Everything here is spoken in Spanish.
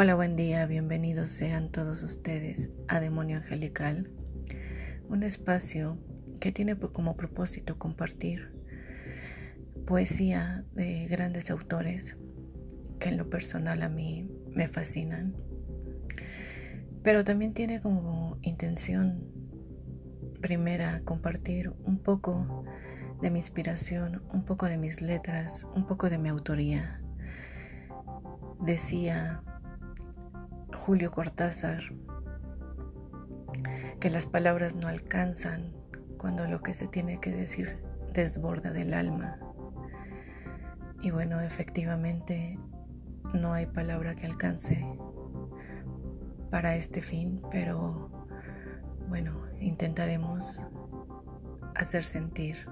Hola, buen día, bienvenidos sean todos ustedes a Demonio Angelical, un espacio que tiene como propósito compartir poesía de grandes autores que en lo personal a mí me fascinan, pero también tiene como intención primera compartir un poco de mi inspiración, un poco de mis letras, un poco de mi autoría. Decía Julio Cortázar, que las palabras no alcanzan cuando lo que se tiene que decir desborda del alma. Y bueno, efectivamente no hay palabra que alcance para este fin, pero bueno, intentaremos hacer sentir